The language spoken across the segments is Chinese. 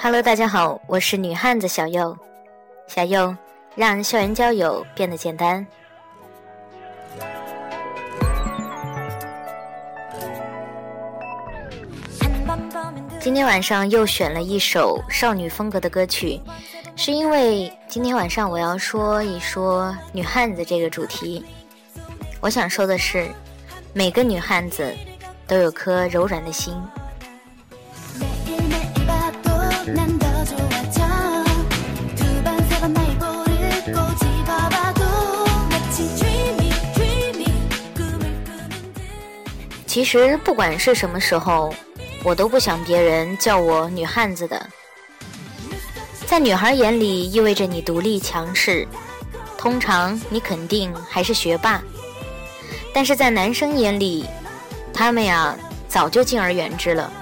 Hello，大家好，我是女汉子小右。小右让校园交友变得简单。今天晚上又选了一首少女风格的歌曲，是因为今天晚上我要说一说女汉子这个主题。我想说的是，每个女汉子都有颗柔软的心。其实不管是什么时候，我都不想别人叫我女汉子的。在女孩眼里，意味着你独立强势，通常你肯定还是学霸。但是在男生眼里，他们呀早就敬而远之了。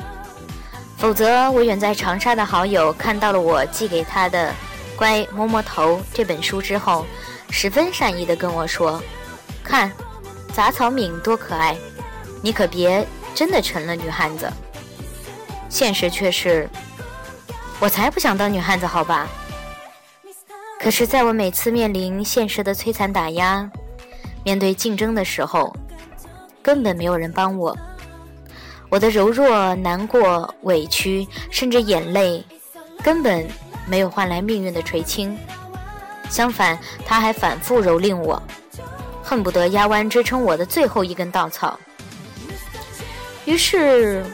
否则，我远在长沙的好友看到了我寄给他的《乖摸摸头》这本书之后，十分善意的跟我说：“看，杂草敏多可爱，你可别真的成了女汉子。”现实却是，我才不想当女汉子，好吧？可是，在我每次面临现实的摧残打压，面对竞争的时候，根本没有人帮我。我的柔弱、难过、委屈，甚至眼泪，根本没有换来命运的垂青。相反，他还反复蹂躏我，恨不得压弯支撑我的最后一根稻草。于是，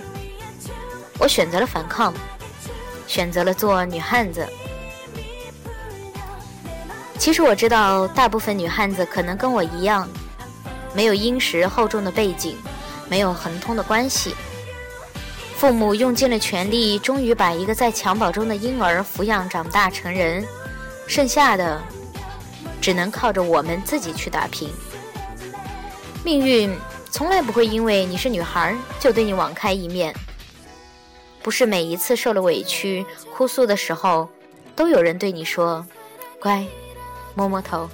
我选择了反抗，选择了做女汉子。其实我知道，大部分女汉子可能跟我一样，没有殷实厚重的背景，没有亨通的关系。父母用尽了全力，终于把一个在襁褓中的婴儿抚养长大成人，剩下的只能靠着我们自己去打拼。命运从来不会因为你是女孩就对你网开一面，不是每一次受了委屈、哭诉的时候，都有人对你说“乖”。摸摸头，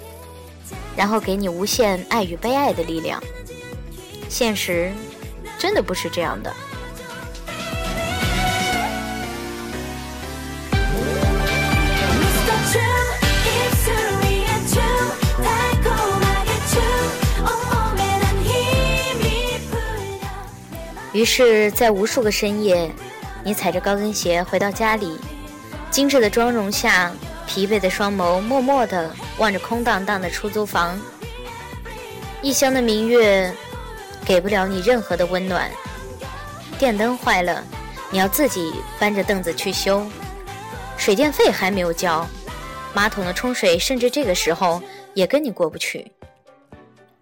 然后给你无限爱与被爱的力量。现实真的不是这样的。于是，在无数个深夜，你踩着高跟鞋回到家里，精致的妆容下。疲惫的双眸默默地望着空荡荡的出租房，异乡的明月给不了你任何的温暖。电灯坏了，你要自己搬着凳子去修。水电费还没有交，马桶的冲水甚至这个时候也跟你过不去。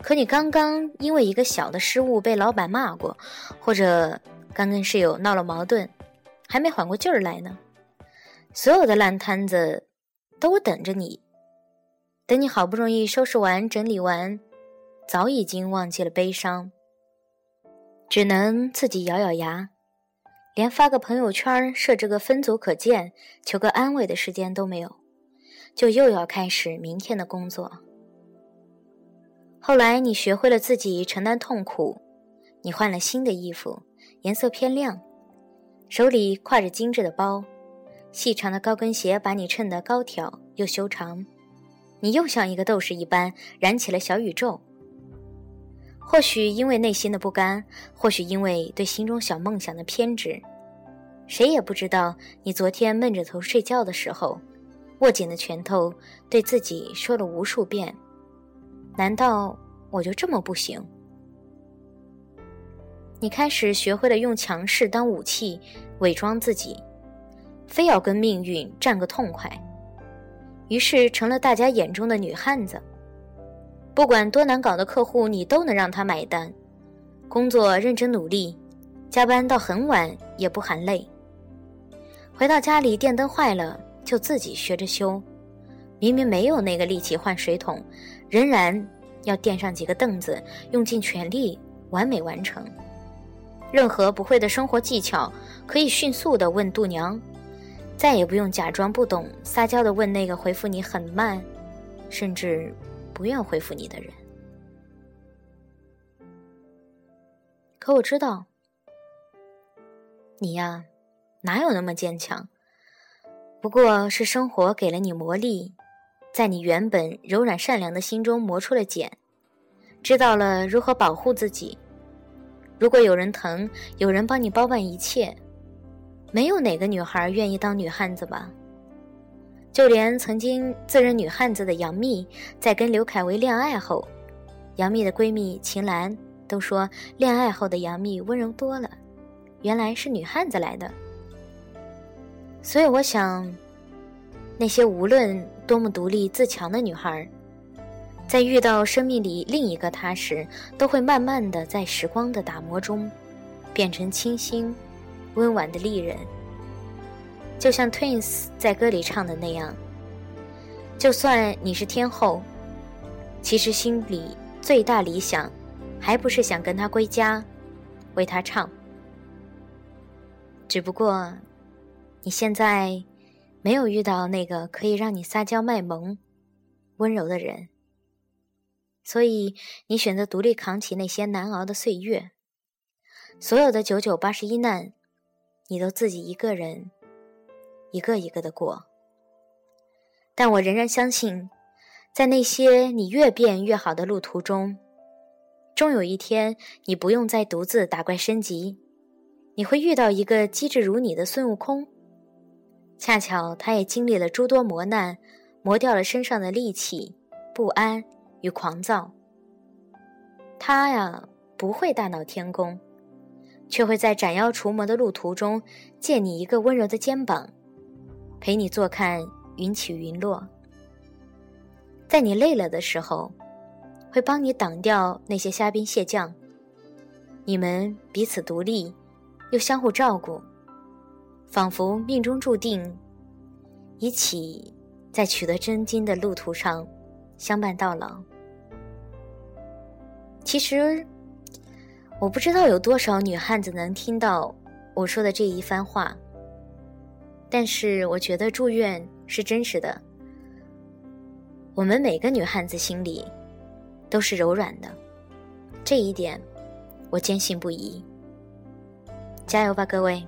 可你刚刚因为一个小的失误被老板骂过，或者刚跟室友闹了矛盾，还没缓过劲儿来呢。所有的烂摊子。都等着你，等你好不容易收拾完、整理完，早已经忘记了悲伤，只能自己咬咬牙，连发个朋友圈、设置个分组可见、求个安慰的时间都没有，就又要开始明天的工作。后来你学会了自己承担痛苦，你换了新的衣服，颜色偏亮，手里挎着精致的包。细长的高跟鞋把你衬得高挑又修长，你又像一个斗士一般燃起了小宇宙。或许因为内心的不甘，或许因为对心中小梦想的偏执，谁也不知道你昨天闷着头睡觉的时候，握紧的拳头对自己说了无数遍：“难道我就这么不行？”你开始学会了用强势当武器，伪装自己。非要跟命运战个痛快，于是成了大家眼中的女汉子。不管多难搞的客户，你都能让他买单。工作认真努力，加班到很晚也不喊累。回到家里，电灯坏了就自己学着修。明明没有那个力气换水桶，仍然要垫上几个凳子，用尽全力完美完成。任何不会的生活技巧，可以迅速地问度娘。再也不用假装不懂，撒娇的问那个回复你很慢，甚至不愿回复你的人。可我知道，你呀，哪有那么坚强？不过是生活给了你魔力，在你原本柔软善良的心中磨出了茧，知道了如何保护自己。如果有人疼，有人帮你包办一切，没有哪个女孩愿意当女汉子吧？就连曾经自认女汉子的杨幂，在跟刘恺威恋爱后，杨幂的闺蜜秦岚都说，恋爱后的杨幂温柔多了。原来是女汉子来的，所以我想，那些无论多么独立自强的女孩，在遇到生命里另一个她时，都会慢慢的在时光的打磨中，变成清新、温婉的丽人。就像 Twins 在歌里唱的那样，就算你是天后，其实心里最大理想，还不是想跟他归家，为他唱。只不过，你现在没有遇到那个可以让你撒娇卖萌、温柔的人，所以你选择独立扛起那些难熬的岁月。所有的九九八十一难，你都自己一个人，一个一个的过。但我仍然相信，在那些你越变越好的路途中，终有一天，你不用再独自打怪升级。你会遇到一个机智如你的孙悟空，恰巧他也经历了诸多磨难，磨掉了身上的戾气、不安与狂躁。他呀，不会大闹天宫，却会在斩妖除魔的路途中，借你一个温柔的肩膀，陪你坐看云起云落。在你累了的时候，会帮你挡掉那些虾兵蟹将。你们彼此独立。又相互照顾，仿佛命中注定，一起在取得真经的路途上相伴到老。其实，我不知道有多少女汉子能听到我说的这一番话，但是我觉得祝愿是真实的。我们每个女汉子心里都是柔软的，这一点我坚信不疑。加油吧，各位！